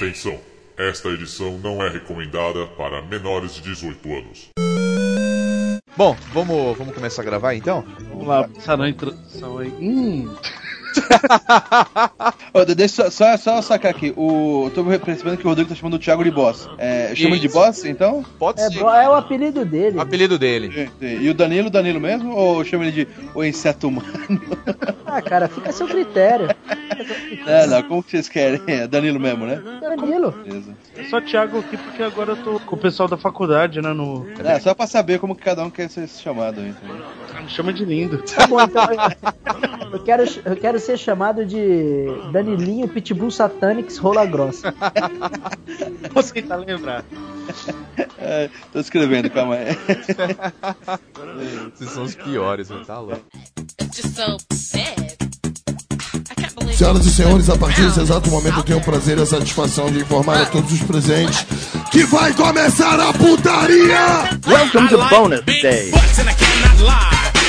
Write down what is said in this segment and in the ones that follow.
Atenção! Esta edição não é recomendada para menores de 18 anos. Bom, vamos, vamos começar a gravar então? Vamos lá, pensar na introdução aí. Hum. Ô, deixa só, só, só sacar aqui. O, eu tô percebendo que o Rodrigo tá chamando o Thiago de boss. É, chama ele de boss, então? Pode É, ser. é o apelido dele. O apelido dele. E o Danilo, Danilo mesmo? Ou chama ele de o inseto humano? Ah, cara, fica a seu critério. É, não, como que vocês querem? É Danilo mesmo, né? Danilo. Beleza. É só Thiago aqui porque agora eu tô com o pessoal da faculdade, né? No... É, só pra saber como que cada um quer ser chamado entendeu? Me chama de lindo. Tá bom, então. Eu, quero, eu quero ser chamado de Danilinho Pitbull Satanics Rola Grossa. Vou tentar lembrar. É, tô escrevendo, calma aí. Vocês são os piores, você tá louco. just so bad. Senhoras e senhores, a partir desse exato momento eu tenho o prazer e a satisfação de informar a todos os presentes que vai começar a putaria! Welcome to bonus day.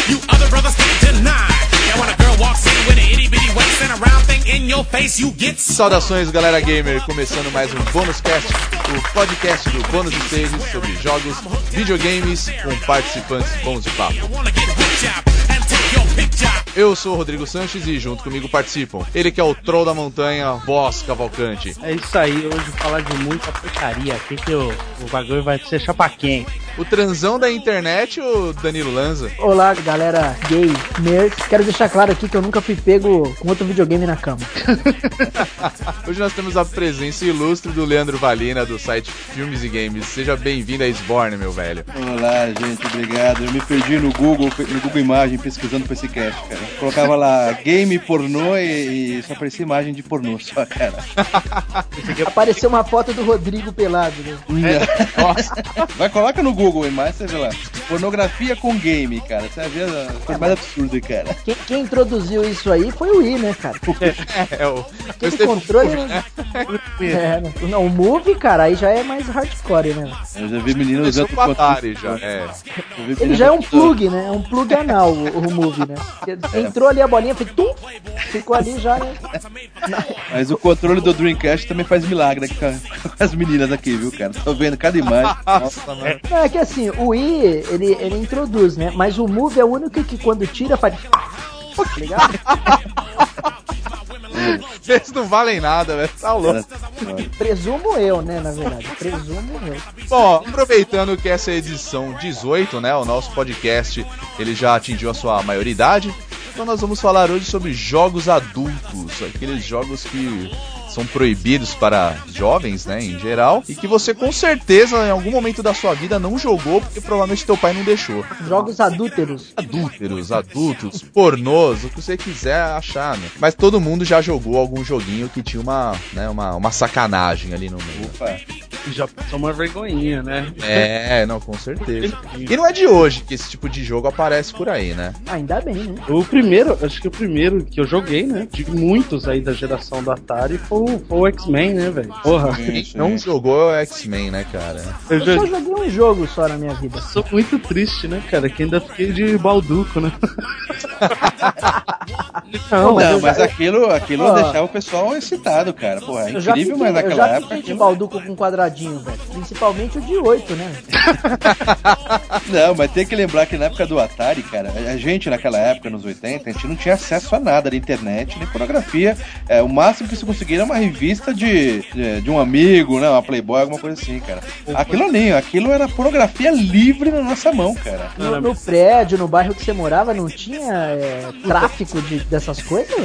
You other brothers can't deny. And when a girl walks in with an itty bitty waist and a round thing in your face, you get Saudações, galera gamer, começando mais um Bônus Cast, o podcast do Bônus Stage sobre jogos, videogames, com participantes bons de papo. wanna get whipped up and take your picture. Eu sou o Rodrigo Sanches e junto comigo participam ele que é o Troll da Montanha, Boss Cavalcante. É isso aí, hoje falar de muita porcaria. Aqui que o, o bagulho vai ser chapa quente. O transão da internet, o Danilo Lanza. Olá, galera gay, nerd. Quero deixar claro aqui que eu nunca fui pego com outro videogame na cama. Hoje nós temos a presença ilustre do Leandro Valina, do site Filmes e Games. Seja bem-vindo a Sborne, meu velho. Olá, gente, obrigado. Eu me perdi no Google, no Google Imagem pesquisando pra esse cast, cara. Colocava lá game pornô e, e só aparecia imagem de pornô, só, cara. Apareceu uma foto do Rodrigo pelado, né? Nossa, Vai, coloca no Google Imagem, você vê lá. Pornografia com game, cara. Você vai ver a coisa mais absurda, cara. Quem, quem introduziu isso aí foi o Wii, né, cara? é o. Aquele controle. Furry, né? É, não, não, o Move, cara, aí já é mais hardcore, né? Eu já vi meninos Começou usando já. É. Ele já é um plug, né? É um plug anal, o, o Move, né? Porque Entrou ali a bolinha, fez tum, ficou ali já, né? Mas o controle do Dreamcast também faz milagre aqui com as meninas aqui, viu, cara? Tô vendo cada imagem. Nossa, mano. Não, é que assim, o Wii, ele, ele introduz, né? Mas o Move é o único que quando tira faz. Tá ligado? Vocês não valem nada, velho. Tá louco. Presumo eu, né, na verdade. Presumo eu. Bom, aproveitando que essa é a edição 18, né? O nosso podcast ele já atingiu a sua maioridade. Então nós vamos falar hoje sobre jogos adultos, aqueles jogos que são proibidos para jovens, né, em geral, e que você com certeza em algum momento da sua vida não jogou porque provavelmente teu pai não deixou. Jogos adúlteros. Adúlteros, adultos, pornôs, o que você quiser achar, né? Mas todo mundo já jogou algum joguinho que tinha uma, né, uma, uma sacanagem ali no meio. Opa. Já passou uma vergonhinha, né? É, não, com certeza. E não é de hoje que esse tipo de jogo aparece por aí, né? Ainda bem, né? O primeiro, acho que o primeiro que eu joguei, né? De muitos aí da geração do Atari foi, o- X-Men, né, velho? Porra. Quem não jogou é o X-Men, né, cara? Eu Eu só já joguei um jogo só na minha vida. sou muito triste, né, cara? Que ainda fiquei de balduco, né? Não, mas Não, eu mas já- aquilo, aquilo deixava o pessoal excitado, cara. Porra, é Eu já incrível, fiquei, mas eu naquela já época. fiquei de aquilo- balduco com quadradinho, velho. Principalmente o de 8, né? Não, mas tem que lembrar que na época do Atari, cara, a gente naquela época, nos 80, a gente não tinha acesso a nada de internet, nem pornografia. É, o máximo que se conseguia era uma revista de, de, de um amigo, né? Uma Playboy, alguma coisa assim, cara. Aquilo ali, aquilo era pornografia livre na nossa mão, cara. No, no prédio, no bairro que você morava, não tinha é, tráfico de, dessas coisas?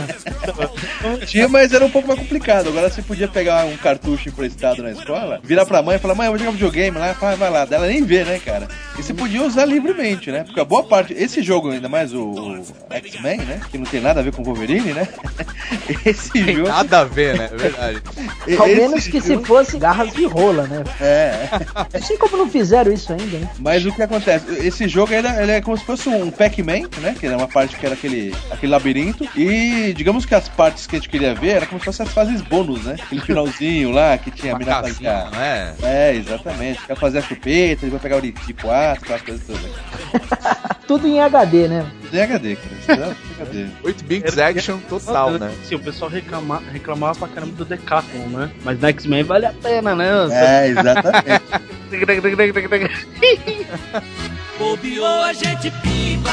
Tinha, mas era um pouco mais complicado. Agora você podia pegar um cartucho emprestado na escola, virar pra mãe e falar, mãe, eu vou jogar videogame lá, fala, vai lá. Ela nem vê, né, cara? E você podia usar livremente, né? Porque a boa parte, esse jogo, ainda mais o, o X-Men, né? Que não tem nada a ver com o Wolverine, né? Esse Tem jogo. nada a ver, né? É verdade. Ao menos que se jogo- fosse garras de rola, né? É. Não sei como não fizeram isso ainda, né? Mas o que acontece? Esse jogo ele, é- ele é como se fosse um Pac-Man, né? Que era uma parte que era aquele, aquele labirinto. E digamos que as partes que a gente queria ver era como se fossem as fases bônus, né? Aquele finalzinho lá que tinha a mina casinha, fazia. não é? É, exatamente. Quer fazer a chupeta, ele vai pegar o de 4, aquelas coisas todas. tudo em HD, né? Tudo em HD, cara. É em HD. 8 bits action total, né? Sim, o pessoal reclama, reclamava pra caramba do Decathlon, né? Mas no X-Men vale a pena, né? É, exatamente. Bobeou a gente pimba.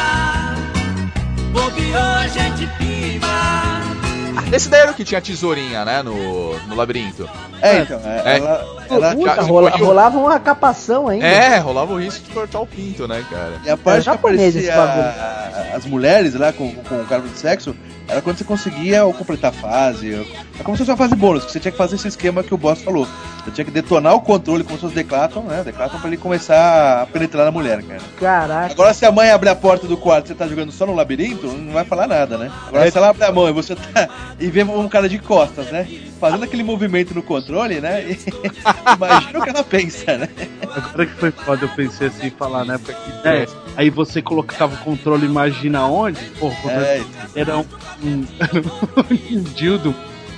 Bobeou a gente pimba. Esse daí era o que tinha tesourinha, né? No, no labirinto. É, então, é, É. ela, ela Puta, rola, rolava uma capação ainda. É, rolava o risco de cortar o pinto, né, cara? E a parte que japonês esse aparecia as mulheres lá com, com o cara de sexo era quando você conseguia ou completar a fase. ou- É como se fosse uma fase bônus, que você tinha que fazer esse esquema que o boss falou. Você tinha que detonar o controle como se fosse Declaton, né? Declaton pra ele começar a penetrar na mulher, cara. Caraca. Agora, se a mãe abrir a porta do quarto e você tá jogando só no labirinto, não vai falar nada, né? Agora, se ela abre a mão e você tá. e vê um cara de costas, né? Fazendo aquele movimento no controle, né? Imagina o que ela pensa, né? Agora que foi foda, eu pensei assim, falar na época que é, aí você colocava o controle, imagina onde? Pô, É, era um, um, um dildo.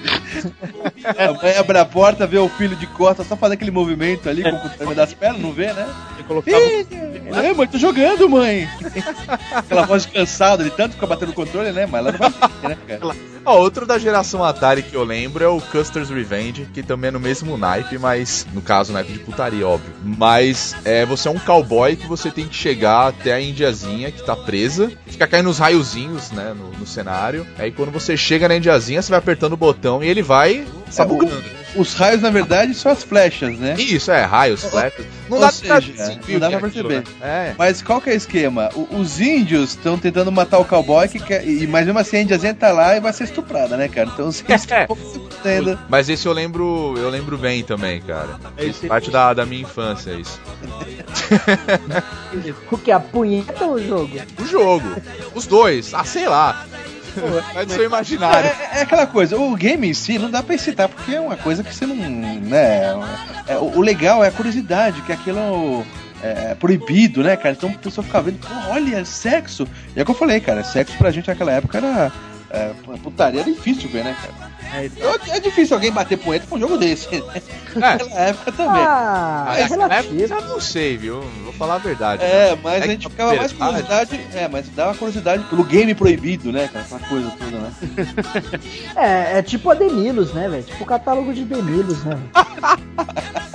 a mãe abre a porta, vê o filho de costas, só fazer aquele movimento ali com o controle das pernas, não vê, né? Você colocava. É, mãe, tô jogando, mãe. Aquela voz cansada de tanto ficar batendo o controle, né? Mas ela não vai né, cara? Ó, outro da geração Atari que eu lembro é o Custer's Revenge, que também é no mesmo naipe, mas no caso, naipe de putaria, óbvio. Mas é, você é um cowboy que você tem que chegar até a indiazinha que tá presa, fica caindo uns raiozinhos, né, no, no cenário. Aí quando você chega na indiazinha, você vai apertando o botão e ele vai sabugando. Os raios, na verdade, são as flechas, né? Isso, é, raios, flechas. Não Ou dá seja, pra não dá pra é aquilo, perceber. né? É. Mas qual que é o esquema? O- os índios estão tentando matar o cowboy, que quer, e, mas mesmo assim a indiazinha tá lá e vai ser estuprada, né, cara? Então os índios estão se fudendo. Mas esse eu lembro, eu lembro bem também, cara. Esse- parte da, da minha infância, isso. O que? A punheta ou o jogo? O jogo. Os dois. Ah, sei lá. Vai do seu imaginário. É, é aquela coisa, o game em si não dá pra excitar, porque é uma coisa que você não. né? é, o, o legal é a curiosidade, que aquilo é proibido, né, cara? Então a pessoa fica vendo, olha, sexo. E é o que eu falei, cara, sexo pra gente naquela época era. É, putaria era difícil ver, né, cara? É, é difícil alguém bater punheta com um jogo desse. né? Naquela época também. Ah, é Naquela época, relativo. eu não sei, viu? Vou falar a verdade. É, mas É a gente a ficava mais curiosidade. É, mas dava curiosidade pelo game proibido, né, cara? Essa coisa toda, né? É, é tipo a Demilos, né, velho? Tipo o catálogo de Demilos, né?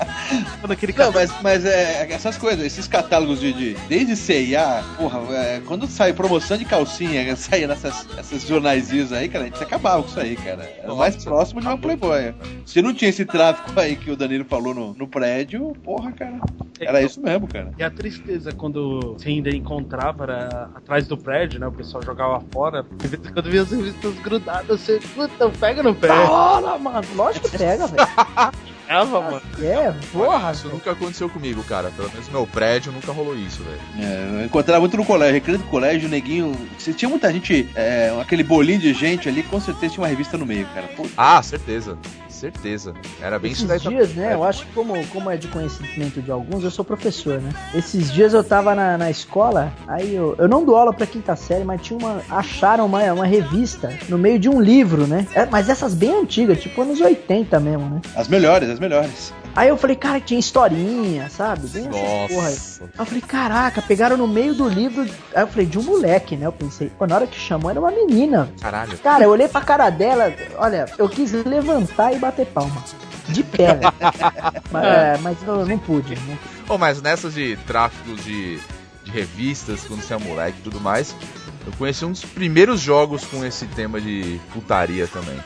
Quando aquele Não, mas, mas é, essas coisas, esses catálogos de, de desde CIA, porra, é, quando sai promoção de calcinha, saía nessas esses jornaizinhos aí, cara, a gente acabava com isso aí, cara. Era o mais próximo de uma Playboy. Se não tinha esse tráfico aí que o Danilo falou no, no prédio, porra, cara. Era isso mesmo, cara. E a tristeza quando você ainda encontrava era atrás do prédio, né? O pessoal jogava fora. De vez em quando via as revistas grudadas, você, puta, pega no pé. Da hora, mano. Lógico que pega, velho. Pegava, mano. É, porra. Isso nunca aconteceu comigo, cara. Pelo menos no meu prédio nunca rolou isso, velho. É, eu encontrava muito no colégio, recreio do colégio, neguinho. Se tinha muita gente, é, aquele bolinho de gente ali, com certeza tinha uma revista no meio, cara. Pô, Ah, certeza. Certeza. Era bem isso daí Esses dias, né? Eu acho que como, como é de conhecimento de alguns, eu sou professor, né? Esses dias eu tava na, na escola, aí eu, eu não dou aula pra quinta série, mas tinha uma. Acharam uma, uma revista no meio de um livro, né? É, mas essas bem antigas, tipo anos 80 mesmo, né? as melhores, as melhores. Aí eu falei, cara, tinha historinha, sabe? Bem essas porra aí. Nossa. Aí eu falei, caraca, pegaram no meio do livro. Aí eu falei, de um moleque, né? Eu pensei, pô, na hora que chamou era uma menina. Caralho. Cara, eu olhei pra cara dela, olha, eu quis levantar e bater palma. De pé, velho. mas, é, mas eu não pude. Não Ô, mas nessas de tráfico de, de revistas, quando você é moleque e tudo mais, eu conheci um dos primeiros jogos com esse tema de putaria também.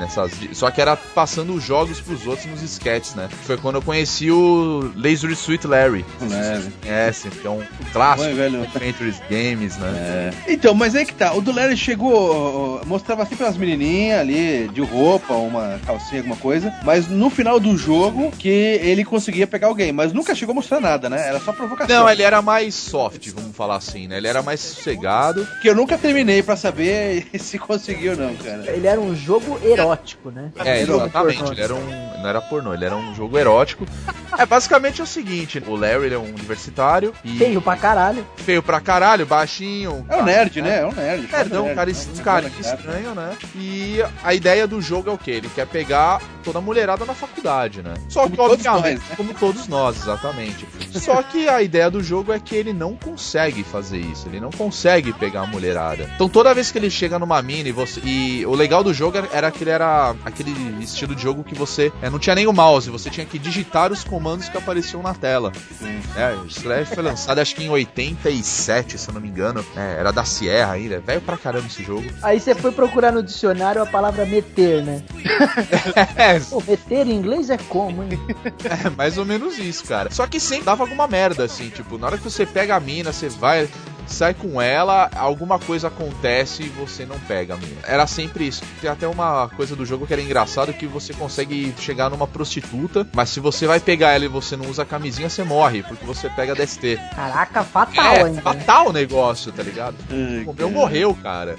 Nessas, de- só que era passando os jogos pros outros nos sketches, né? Foi quando eu conheci o Laser Sweet Larry. Larry. É, sim, que é um clássico Oi, velho. do Adventures Games, né? Então, mas aí que tá. O do Larry chegou, mostrava sempre as menininhas ali de roupa, uma calcinha, alguma coisa. Mas no final do jogo que ele conseguia pegar alguém. Mas nunca chegou a mostrar nada, né? Era só provocação. Não, ele era mais soft, vamos falar assim, né? Ele era mais sossegado. Que eu nunca terminei pra saber se conseguiu ou não, cara. Ele era um jogo erótico. Erótico, né? É, exatamente. Ele era um. Não era pornô, ele era um jogo erótico. É, basicamente é o seguinte: o Larry ele é um universitário e. Feio pra caralho. feio pra caralho, baixinho. É um nerd, né? É um nerd. Nerdão, É um cara, nerd. es- cara estranho, né? E a ideia do jogo é o quê? Ele quer pegar toda a mulherada na faculdade, né? Só Como que, todos obviamente, nós, né? como todos nós, exatamente. Só que a ideia do jogo é que ele não consegue fazer isso, ele não consegue pegar a mulherada. Então toda vez que ele chega numa mina e você. E o legal do jogo era, era que ele era aquele estilo de jogo que você é, não tinha nem o mouse, você tinha que digitar os comandos que apareciam na tela. É, o Slash foi lançado acho que em 87, se eu não me engano. É, era da Sierra ainda. é Velho pra caramba esse jogo. Aí você foi procurar no dicionário a palavra meter, né? É, Pô, meter em inglês é como, hein? É mais ou menos isso, cara. Só que sempre dava alguma merda, assim, tipo, na hora que você pega a mina, você vai, sai com ela, alguma coisa acontece e você não pega a mina. Era sempre isso. Tem até uma coisa do jogo que era engraçado que você consegue chegar numa prostituta, mas se você vai pegar ela e você não usa camisinha, você morre, porque você pega DST. Caraca, fatal é, ainda. fatal o negócio, tá ligado? Ai, O meu morreu, cara.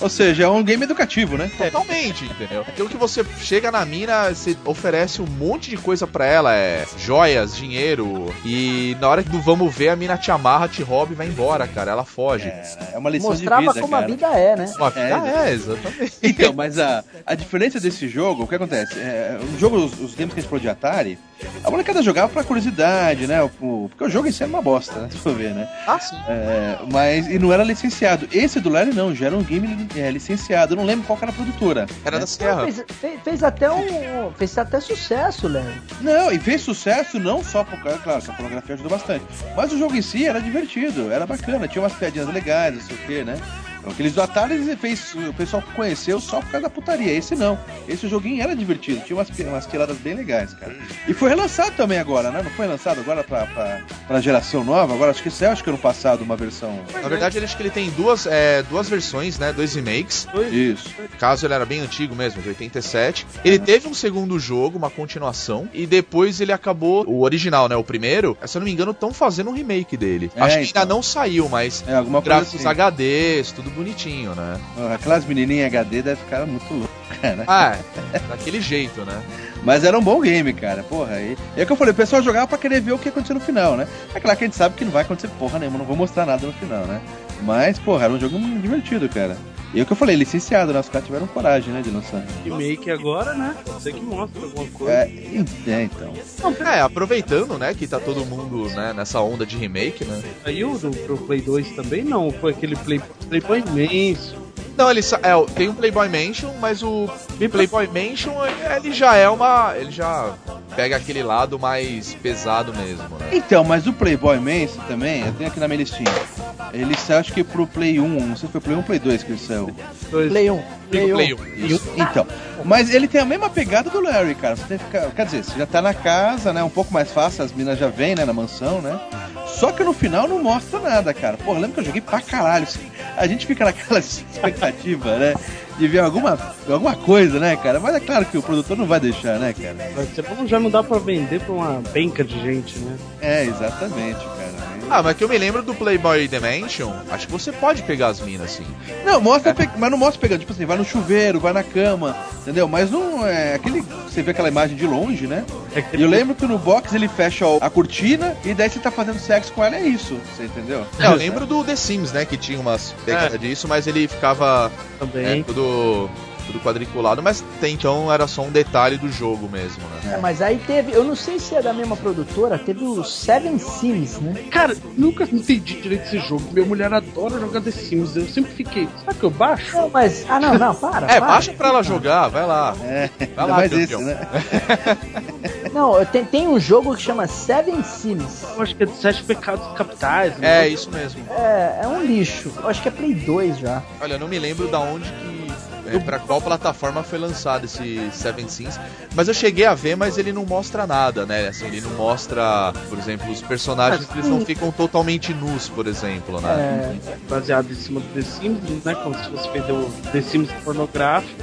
Ou seja, é um game educativo, né? Totalmente, entendeu? Aquilo que você chega na mina, você oferece um monte de coisa pra ela, é joias, dinheiro, e na hora do vamos ver, a mina te amarra, te rouba e vai embora, cara. Ela foge. É, é uma lição Mostrava de vida, como cara. a vida é, né? Uma vida É, é, exatamente. Então, mas a, a diferença desse jogo, o que acontece? É, o jogo, os, os games que a gente falou de Atari, a molecada jogava pra curiosidade, né? Porque o jogo em si era uma bosta, né? Se for ver, né? Ah, sim. É, mas, e não era licenciado. Esse do Larry não, já era um game é, licenciado. Eu não lembro qual que era a produtora. Era né? da Sierra. Fez, fez- fez até um. Fez até sucesso, Léo. Não, e fez sucesso não só por causa, claro, que a pornografia ajudou bastante. Mas o jogo em si era divertido, era bacana, tinha umas piadinhas legais, não sei o que, né? Aqueles do Atari fez, o pessoal conheceu só por causa da putaria. Esse não. Esse joguinho era divertido, tinha umas, umas tiradas bem legais, cara. E foi relançado também agora, né? Não foi lançado agora pra, pra, pra geração nova? Agora acho que saiu, acho que ano passado, uma versão. Na verdade, ele acho que ele tem duas, é, duas versões, né? Dois remakes. Isso. Caso ele era bem antigo mesmo, de 87. Ele teve um segundo jogo, uma continuação, e depois ele acabou. O original, né? O primeiro, se eu não me engano, estão fazendo um remake dele. É, acho que então. ainda não saiu, mas É, alguma coisa gráficos assim. HDs, tudo bonitinho, né? Ah, Aquelas menininhas HD deve ficar muito louca, né? Ah, daquele jeito, né? Mas era um bom game, cara. Porra, e, e é o que eu falei, o pessoal jogava pra querer ver o que ia acontecer no final, né? É claro que a gente sabe que não vai acontecer porra nenhuma, não vou mostrar nada no final, né? Mas, porra, era um jogo divertido, cara. E é o que eu falei, licenciado, né? Os caras tiveram coragem, né, de lançar. Remake agora, né? Você que mostra alguma coisa. É, é, então. É, aproveitando, né, que tá todo mundo, né, nessa onda de remake, né? Saiu do, pro Play 2 também? Não, foi aquele Play, Playboy imenso. Não, ele é, tem um Playboy Mansion, mas o Playboy Mansion ele já é uma, ele já pega aquele lado mais pesado mesmo, né? Então, mas o Playboy Mansion também, eu tenho aqui na minha listinha. Ele saiu, acho que pro Play 1, não sei se foi Play 1 ou Play 2 que ele saiu. Dois. Play 1. Play 1. Play 1. Isso. Então, mas ele tem a mesma pegada do Larry, cara. Você tem que ficar, quer dizer, você já tá na casa, né? Um pouco mais fácil, as minas já vêm, né? Na mansão, né? Só que no final não mostra nada, cara. Pô, lembra que eu joguei pra caralho. A gente fica naquela expectativa, né? De ver alguma, alguma coisa, né, cara? Mas é claro que o produtor não vai deixar, né, cara? Você não- já não dá pra vender pra uma penca de gente, né? É, exatamente, cara. Ah, mas que eu me lembro do Playboy Dimension, acho que você pode pegar as minas assim. Não, mostra, pe- mas não mostra pegando, tipo assim, vai no chuveiro, vai na cama, entendeu? Mas não é aquele. Você vê aquela imagem de longe, né? É E eu lembro que no box ele fecha a cortina e daí você tá fazendo sexo com ela, é isso, você entendeu? É, eu lembro do The Sims, né, que tinha umas pegadas disso, mas ele ficava também. é, tudo, tudo quadriculado, mas até então era só um detalhe do jogo mesmo, né? É, mas aí teve, eu não sei se é da mesma produtora, teve o Seven Sims, né? Cara, nunca entendi direito esse jogo. Minha mulher adora jogar The Sims. Eu sempre fiquei, será que eu baixo? Não, mas. Ah, não, não, para. É, para. baixa pra ela jogar, vai lá. É, Vai lá, mais esse, né? Não, tem, tem um jogo que chama Seven Sims. Eu acho que é de Sete Pecados Capitais. né? É, isso mesmo. É, é um lixo. Eu acho que é Play 2 já. Olha, eu não me lembro da onde que. É, pra qual plataforma foi lançado esse Seven Sins, mas eu cheguei a ver, mas ele não mostra nada, né? Assim, ele não mostra, por exemplo, os personagens Mas, eles não ficam totalmente nus, por exemplo, né? É, Baseado em cima do The Sims, né? Como se fosse vender o The Sims pornográfico,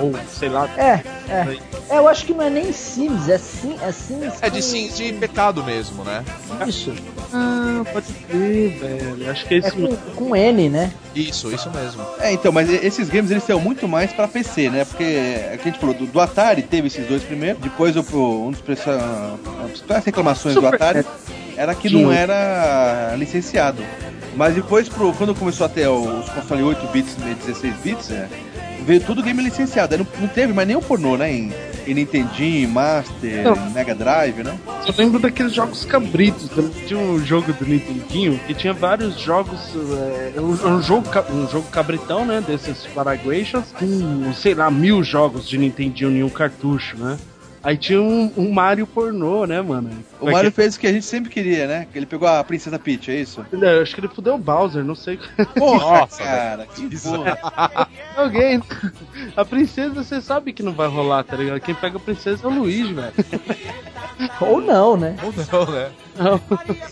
ou sei lá. é, é. É, eu acho que não é nem Sims, é Sim, é Sims. É de Sims de pecado mesmo, né? Isso. Ah, pode crer, velho. Acho que é É isso. com, com N, né? Isso, isso mesmo. É, então, mas esses games eles são muito mais pra PC, né? Porque é que a gente falou, do, do Atari teve esses dois primeiros, depois o- um dos principais reclamações do Super Atari era que Sim. não era licenciado. Mas depois, pro, quando começou a ter os consoles 8 bits e 16 bits, é, veio tudo game licenciado. Não, não teve mais nenhum pornô, né? Em, em Nintendinho, Master, Não. Mega Drive, né? Eu lembro daqueles jogos cabritos. Tinha um jogo do Nintendinho que tinha vários jogos. É, um, um jogo, um jogo cabritão, né? Desses Paraguations, com, sei lá, mil jogos de Nintendinho em um cartucho, né? Aí tinha um, um Mario pornô, né, mano? O Mario fez o que a gente sempre queria, né? Que ele pegou a Princesa Peach, é isso? Eu acho que ele fudeu o Bowser, não sei. Porra, Nossa, cara, que porra. Alguém. A princesa, você sabe que não vai rolar, tá ligado? Quem pega a princesa é o Luigi, velho. Ou não, né? Ou não, né?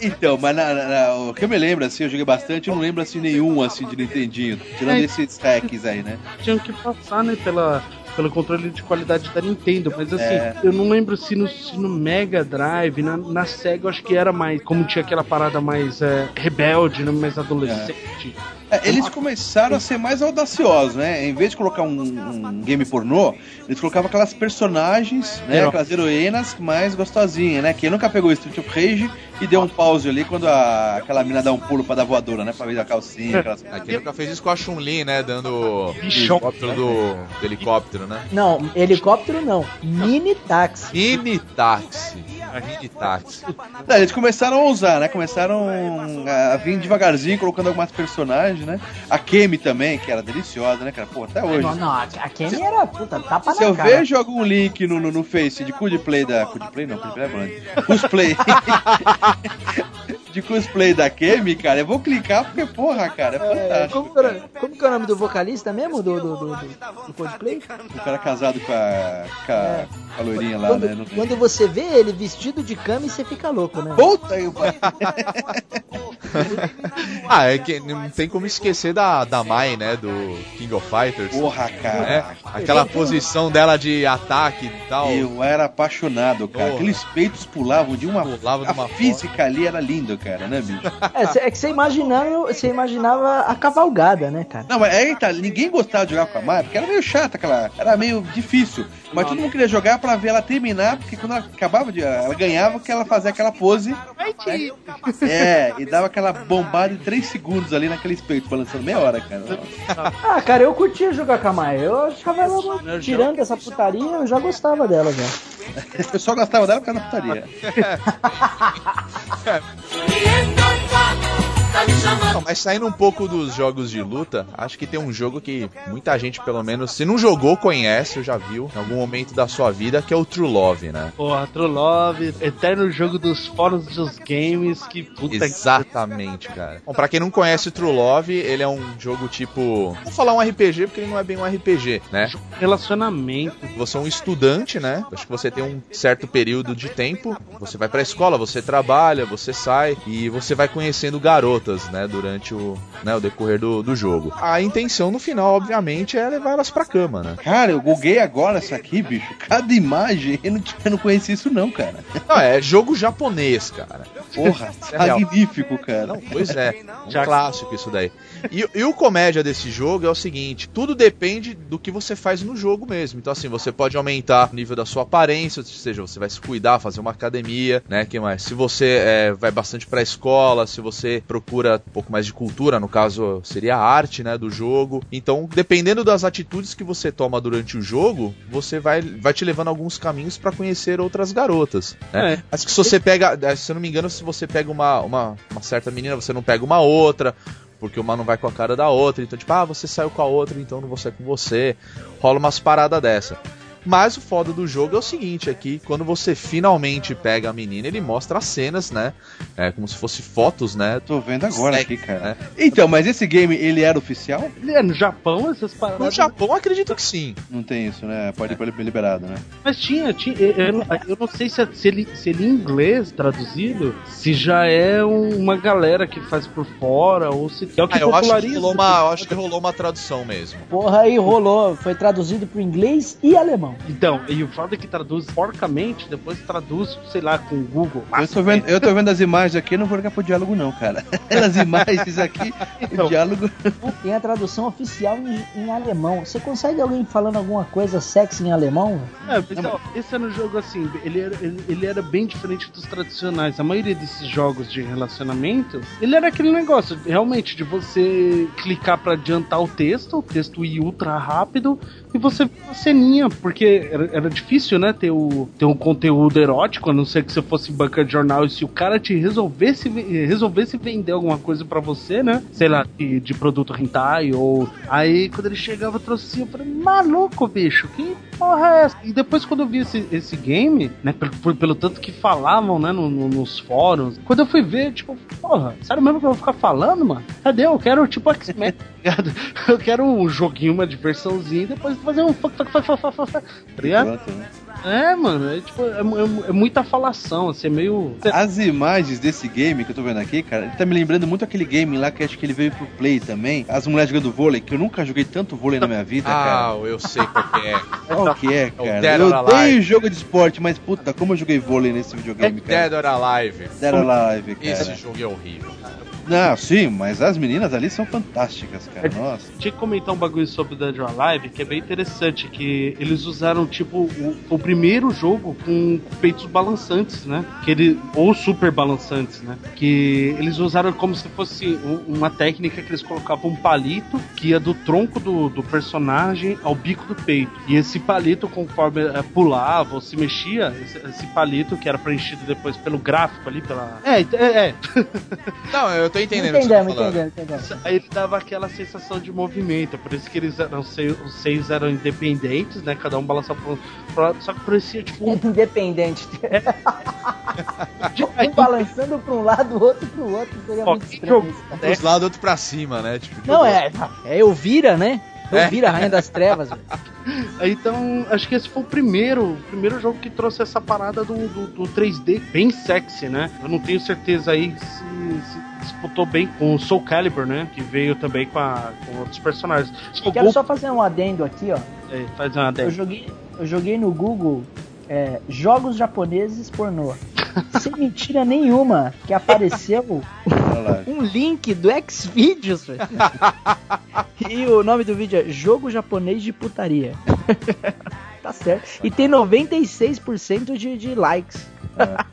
Então, mas na- na- na- o que eu me lembro, assim, eu joguei bastante, eu não lembro, assim, nenhum, assim, de Nintendinho. Tirando É. esses hacks aí, né? tinham que passar, né, pela, pelo controle de qualidade da Nintendo. Mas assim, É. eu não lembro se no, se no Mega Drive, na, na Sega, eu acho que era mais. Como tinha aquela parada mais é, rebelde, né, mais adolescente. É, eles começaram a ser mais audaciosos, né? Em vez de colocar um, um game pornô, eles colocavam aquelas personagens, né? Aquelas heroínas mais gostosinhas, né? Quem nunca pegou o Street of Rage e deu um pause ali quando a, aquela mina dá um pulo pra dar voadora, né? Pra ver a calcinha, aquelas... Aquele nunca fez isso com a Chun-Li, né? Dando Bichão. helicóptero do, do helicóptero, né? Não, helicóptero não. Mini táxi. Mini táxi. Mini táxi. Não, eles começaram a usar, né? Começaram a vir devagarzinho, colocando algumas personagens, né? A Kemi também, que era deliciosa, né, cara? Pô, até hoje. Não, não, a a Kenny era puta, tapa Se eu cara. vejo algum link no, no, no Face de cosplay da. Cosplay não, cosplay é Band. Cosplay. de cosplay da Kemi, cara, eu vou clicar porque, porra, cara, é É, fantástico. como, que era- como que é o nome do vocalista mesmo do, do, do, do, Coldplay? O cara casado com a, com a, com a loirinha lá, Quando, né? Não- quando você vê ele vestido de cama, você fica louco, né? Puta aí, Ah, é que não tem como esquecer da, da Mai, né? Do King of Fighters. Porra, cara. né? Aquela posição dela de ataque e tal. Eu era apaixonado, cara. Porra. Aqueles peitos pulavam de uma. Pulava de a uma física ali era lindo, cara, né, bicho? É, cê- é que você imaginava, você imaginava a cavalgada, né, cara? Não, mas aí tá, ninguém gostava de jogar com a Mai, porque era meio chata aquela. Era meio difícil. Mas todo mundo queria jogar pra ver ela terminar, porque quando ela acabava de. Ela ganhava que ela fazia aquela pose. É, e dava aquela bombada em 3 segundos ali naquele peito, balançando meia hora, cara. Ah, cara, eu curtia jogar com a Maia. Eu achava ela, muito- tirando essa putaria, eu já gostava dela já. Eu só gostava dela por causa da putaria. 铁杆庄稼。Não, mas saindo um pouco dos jogos de luta, acho que tem um jogo que muita gente, pelo menos, se não jogou, conhece ou já viu em algum momento da sua vida, que é o True Love, né? Porra, True Love, eterno jogo dos fóruns dos games, que puta que- Exatamente, cara. Bom, pra quem não conhece o True Love, ele é um jogo tipo. Vou falar um RPG porque ele não é bem um RPG, né? Relacionamento. Você é um estudante, né? Acho que você tem um certo período de tempo. Você vai pra escola, você trabalha, você sai e você vai conhecendo garotas, né? Durante o, né, o decorrer do, do jogo. A intenção no final, obviamente, é levar elas pra cama, né? Cara, eu googlei agora isso aqui, bicho. Cada imagem, eu não, tinha- eu não conhecia isso não, cara. Não, é jogo japonês, cara. Porra, é real. magnífico, cara. Não, pois é, um Já- clássico isso daí. E, e o comédia desse jogo é o seguinte: tudo depende do que você faz no jogo mesmo. Então, assim, você pode aumentar o nível da sua aparência, ou seja, você vai se cuidar, fazer uma academia, né? Que mais? Se você é, vai bastante pra escola, se você procura um pouco mais de cultura, no caso seria a arte, né? Do jogo. Então, dependendo das atitudes que você toma durante o jogo, você vai, vai te levando alguns caminhos pra conhecer outras garotas. Né? É. Mas que se você pega, eh, se eu não me engano, se você pega uma, uma, uma certa menina, você não pega uma outra, porque uma não vai com a cara da outra, então tipo, ah, você saiu com a outra, então não vou sair com você. Rola umas paradas dessa. Mas o foda do jogo é o seguinte, é que quando você finalmente pega a menina, ele mostra as cenas, né? É como se fosse fotos, né? Tô vendo agora aqui, cara. né? Então, mas esse game, ele era oficial? É, no Japão, essas paradas. No Japão, acredito que sim. Não tem isso, né? Pode ir liberado, né? Mas tinha, tinha eu, eu não- sei se, é- se ele, se ele em inglês traduzido, se já é um- uma galera que faz por fora, ou se é o que Ah, eu acho que rolou uma, eu acho que rolou uma tradução mesmo. Porra, aí rolou. Foi traduzido pro inglês e alemão. Então, então, e o foda é que traduz porcamente, depois traduz, sei lá, com o Google. Eu tô, vendo, eu tô vendo as imagens aqui, não vou ligar pro diálogo não, cara. As imagens aqui, Então. o diálogo... Tem a tradução oficial em, em alemão. Você consegue alguém falando alguma coisa sexy em alemão? É, mas, ó, esse era um jogo assim, ele era, ele, ele era bem diferente dos tradicionais. A maioria desses jogos de relacionamento, ele era aquele negócio, realmente, de você clicar pra adiantar o texto, o texto ir ultra rápido, e você vê uma ceninha, porque era, era difícil, né, ter, o, ter um conteúdo erótico, a não ser que você fosse banca de jornal, e se o cara te resolvesse, ve- resolvesse vender alguma coisa pra você, né, sei lá, de, de produto hentai, ou... Aí, quando ele chegava, trouxe assim, eu falei, maluco, bicho, que porra é essa? E depois, quando eu vi esse, esse game, né, pelo, pelo tanto que falavam, né, no- no- nos fóruns, quando eu fui ver, tipo, porra, sério mesmo que eu vou ficar falando, mano? Cadê? Eu quero, tipo, X-Men, tá ligado? Eu quero um joguinho, uma diversãozinha, e depois fazer um tá ligado? Pronto, né? É, mano, é tipo, é, é- é muita falação, assim, é meio... As imagens desse game que eu tô vendo aqui, cara, ele tá me lembrando muito aquele game lá que acho que ele veio pro Play também. As mulheres jogando vôlei, que eu nunca joguei tanto vôlei na minha vida, cara. Ah, eu sei qual que é. Qual que é, É cara? Dead Eu or Alive. odeio jogo de esporte, mas puta, como eu joguei vôlei nesse videogame, cara. Dead or Alive. Dead or Alive, cara. Esse jogo é horrível. Não, sim, mas as meninas ali são fantásticas, cara. Nossa. Tinha que comentar um bagulho sobre o Dead or Alive que é bem interessante, que eles usaram, tipo, o, o primeiro jogo com peitos balançantes, né? Que ele, ou super balançantes, né? Que eles usaram como se fosse um- uma técnica que eles colocavam um palito que ia do tronco do, do personagem ao bico do peito. E esse palito, conforme eh, pulava ou se mexia, esse, esse palito, que era preenchido depois pelo gráfico ali, pela... É, é, é. Não, eu tô entendendo o que você Entendemos, tá falando. entendemos, entendemos. Aí ele dava aquela sensação de movimento, por isso que eles eram seis, os seis eram independentes, né? Cada um balançava pro, pro só que parecia tipo um. Independente. Um balançando pra um lado, o outro pro outro. Seria Ó, muito estranho jogo- isso, cara. Um pros lados, outro pra cima, né? Tipo, Não, é. É Elvira, né? É. Elvira, Rainha das Trevas. velho. Então, acho que esse foi o primeiro, primeiro jogo que trouxe essa parada do, do, do 3D bem sexy, né? Eu não tenho certeza aí se, se disputou bem com o Soul Calibur, né? Que veio também com, a- com outros personagens. Quero Jogou, só fazer um adendo aqui, ó. é, faz uma Eu dez. joguei, eu joguei no Google é, jogos japoneses pornô. Sem mentira nenhuma, que apareceu um link do Xvideos. e o nome do vídeo é Jogo Japonês de Putaria. tá certo. E tem 96% de, de likes.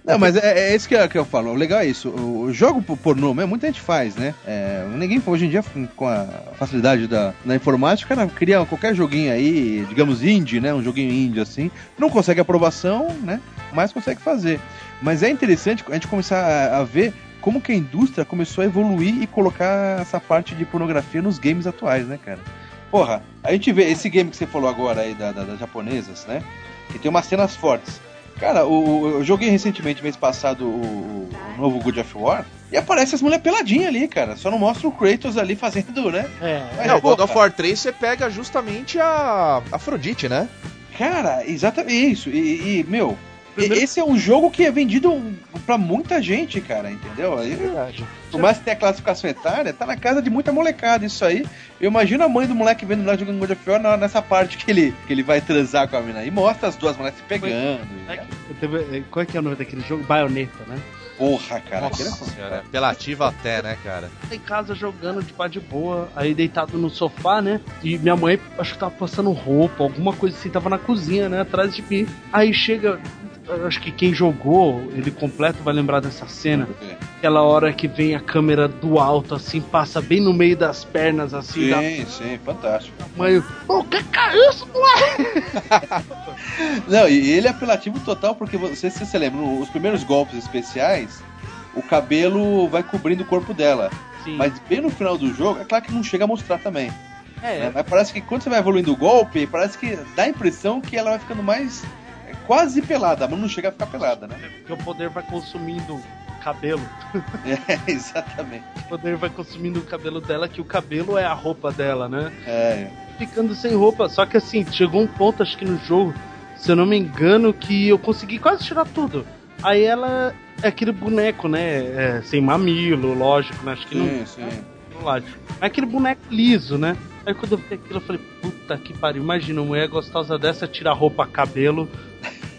Não, mas é, é isso que eu, que eu falo. O legal é isso. O, o jogo por- pornô, mesmo, muita gente faz, né? É, ninguém, hoje em dia, com a facilidade da, da informática, cara, cria qualquer joguinho aí, digamos indie, né? Um joguinho indie assim. Não consegue aprovação, né? Mas consegue fazer. Mas é interessante a gente começar a, a ver como que a indústria começou a evoluir e colocar essa parte de pornografia nos games atuais, né, cara? Porra, a gente vê esse game que você falou agora aí da- da- das japonesas, né? Que tem umas cenas fortes. Cara, o, o- eu joguei recentemente, mês passado, o, o novo God of War, e aparece as mulheres peladinhas ali, cara. Só não mostra o Kratos ali fazendo, né? É, Mas, Não, o God of War 3 você pega justamente a Afrodite, né? Cara, exatamente isso. E, e, meu, Primeiro- esse é um jogo que é vendido pra muita gente, cara, entendeu? Aí, verdade. por mais que tenha classificação etária, tá na casa de muita molecada isso aí. Eu imagino a mãe do moleque vendo lá jogando God of War na- nessa parte que ele, que ele vai transar com a mina. E mostra as duas moleques se pegando. É e- que- teve- é, Qual é que é o nome daquele jogo? Baioneta, né? Porra, cara. é Nossa senhora, apelativa até, né, cara? Em casa jogando de pá de boa, aí deitado no sofá, né? E minha mãe, acho que tava passando roupa, alguma coisa assim, tava na cozinha, né? Atrás de mim. Aí chega. Eu Acho que quem jogou ele completo vai lembrar dessa cena. Aquela hora que vem a câmera do alto, assim, passa bem no meio das pernas, assim, da Sim, sim, fantástico. mãe. O que que é isso, moleque? Não, e ele é apelativo total porque você se você lembra, os primeiros golpes especiais, o cabelo vai cobrindo o corpo dela. Sim. Mas bem no final do jogo, é claro que não chega a mostrar também. é, né? Mas parece que quando você vai evoluindo o golpe, parece que dá a impressão que ela vai ficando mais é, quase pelada, mas não chega a ficar pelada, né? porque o poder vai consumindo cabelo. É, exatamente. O poder vai consumindo o cabelo dela, que o cabelo é a roupa dela, né? É, ficando sem roupa. Só que assim, chegou um ponto, acho que no jogo, se eu não me engano, que eu consegui quase tirar tudo. Aí ela é aquele boneco, né? é, sem mamilo, lógico, né? Acho que não, sim, sim. não lógico. É aquele boneco liso, né? Aí quando eu vi aquilo, eu falei, puta que pariu, imagina, uma mulher gostosa dessa tira roupa, cabelo,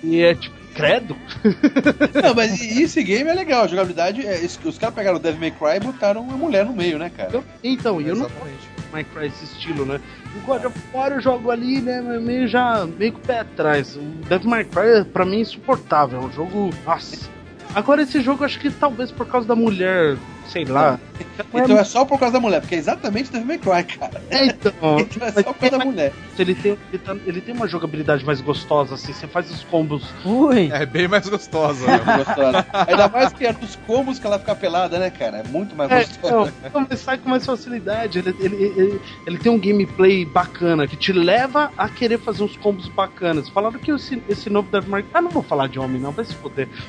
e é tipo, credo? Não, mas esse game é legal, a jogabilidade. É, os caras pegaram o Devil May Cry e botaram uma mulher no meio, né, cara? Eu- então, e eu não Exatamente. Minecraft esse estilo, né? O God of War eu jogo ali, né? Meio já, meio com o pé atrás. O Devil May Cry pra mim é insuportável. É um jogo. Nossa. Agora esse jogo acho que talvez por causa da mulher, sei lá. Então é só por causa da mulher, porque é exatamente Devil May Cry, cara. É, então. Então é só por causa da mulher. Ele tem, ele, tá- ele tem uma jogabilidade mais gostosa, assim. Você faz os combos. Ui. É bem mais gostosa. né? Gostosa. Ainda mais que é dos combos que ela fica pelada, né, cara? É muito mais É, gostosa. não, mas sai com mais facilidade. Ele, ele, ele, ele tem um gameplay bacana que te leva a querer fazer uns combos bacanas. Falaram que esse, esse novo Devil May Cry. Ah, não vou falar de homem, não, vai se foder.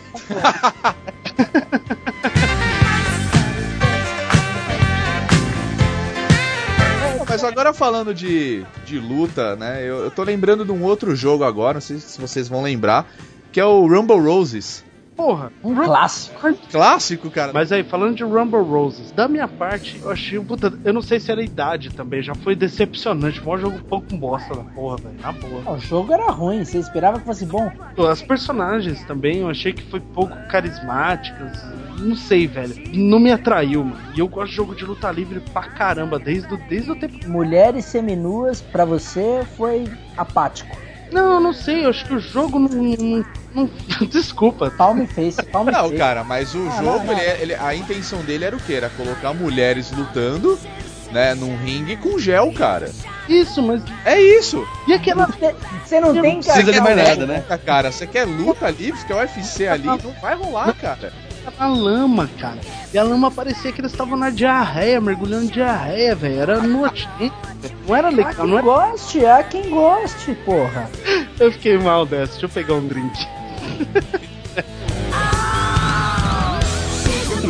Mas agora falando de, de luta, né? Eu, eu tô lembrando de um outro jogo agora, não sei se vocês vão lembrar, que é o Rumble Roses. Porra, Um clássico. Clássico, cara. Mas aí, falando de Rumble Roses, da minha parte, eu achei. Puta, eu não sei se era a idade também, já foi decepcionante. Mó jogo pouco com bosta da porra, velho. Na boa. O jogo era ruim, você esperava que fosse bom. As personagens também, eu achei que foi pouco carismáticas. Não sei, velho. Não me atraiu, mano. E eu gosto de jogo de luta livre pra caramba, desde, o- desde o tempo. Mulheres seminuas, pra você, foi apático. Não, não sei, eu acho que o jogo não. não, não- Desculpa. Palm face, palm Não, face. cara, mas o Ah, jogo, não, não. Ele, é- ele- a intenção dele era o quê? Era colocar mulheres lutando, né, num ringue com gel, cara. Isso, mas. É isso. E aquela. Você não tem precisa de cara. mais Você quer nada, né? luta, Cara, você quer luta livre, você quer UFC ali, não vai rolar, cara. Na lama, cara. E a lama parecia que eles estavam na diarreia, mergulhando em diarreia, velho. Era nojento. Não era Há legal, quem não era. goste, há quem goste, porra. Eu fiquei mal dessa. Deixa eu pegar um drink.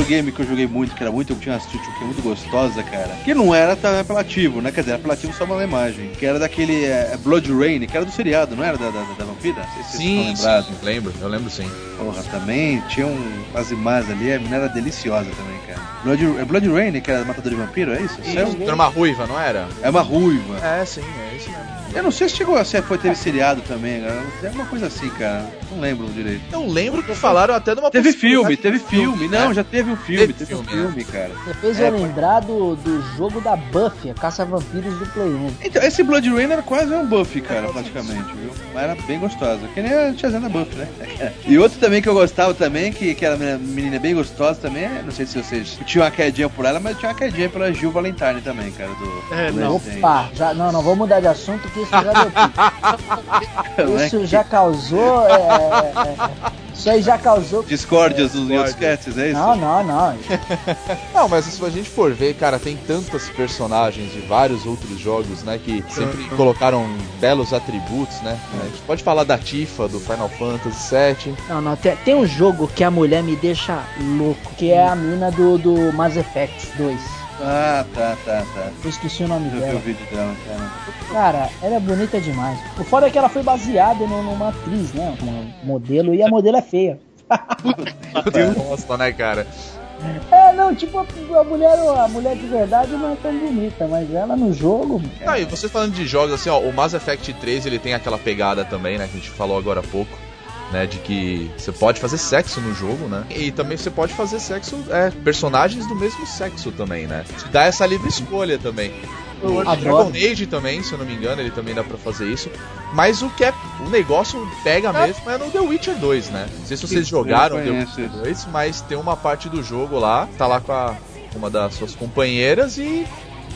Outro game que eu joguei muito, que era muito, eu tinha uma Street que é muito gostosa, cara. Que não era tão apelativo, né? Quer dizer, apelativo só uma imagem. Que era daquele é, Blood Rain, que era do seriado, não era da, da, da vampira? Não sei se vocês Sim, estão lembrados. sim, lembro, eu lembro sim. Porra, também tinha um, umas imagens ali, a menina era deliciosa também, cara. Blood, é Blood Rain, que era matador de vampiro, é isso? Era uma ruiva, não era? É uma ruiva. É, sim, é isso mesmo. Eu não sei se chegou a ser, foi, teve seriado também, cara. É uma coisa assim, cara. Não lembro direito. Eu lembro que falaram até de uma Teve filme, teve filme. Não, né? já teve um filme, Teve teve, um filme, filme, cara. Você fez É, eu lembrar do, do jogo da Buffy, a Caça-Vampiros do Play 1. Então, esse Blood Rain era quase um Buffy, cara, praticamente, viu? Mas era bem gostosa. Que nem a tiazinha da Buffy, né? E outro também que eu gostava também, que, que era uma menina bem gostosa também, é- não sei se vocês tinham uma quedinha por ela, mas tinha uma quedinha pela Gil Valentine também, cara, do... É, do não. Opa, já, não, não, vou mudar de assunto que isso já deu. Né? Isso já causou. é, é, isso aí já causou. Discórdias dos outros casts, é isso? Não, não, não. Não, mas se a gente for ver, cara, tem tantos personagens de vários outros jogos, né, que sempre colocaram belos atributos, né? A gente pode falar da Tifa, do Final Fantasy VII. Não, não. Tem, tem um jogo que a mulher me deixa louco, que é a mina do, do Mass Effect 2. Ah, tá, tá, tá. Eu esqueci o nome Eu vi o dela. vídeo dela, cara. Cara, ela é bonita demais. O foda é que ela foi baseada no- numa atriz, né? Uma modelo, e a modelo é feia. Nossa, né, cara? É, não, tipo, a, mulher, a mulher de verdade não é tão bonita, mas ela no jogo. Não, e você falando de jogos, assim, ó, o Mass Effect 3, ele tem aquela pegada também, né, que a gente falou agora há pouco, né, de que você pode fazer sexo no jogo, né, e também você pode fazer sexo, é, personagens do mesmo sexo também, né, dá essa livre escolha também. O. Dragon Age também, se eu não me engano, ele também dá pra fazer isso. Mas o que é. O negócio pega mesmo é no The Witcher 2, né? Não sei se vocês jogaram The Witcher 2, mas tem uma parte do jogo lá, tá lá com a, uma das suas companheiras e.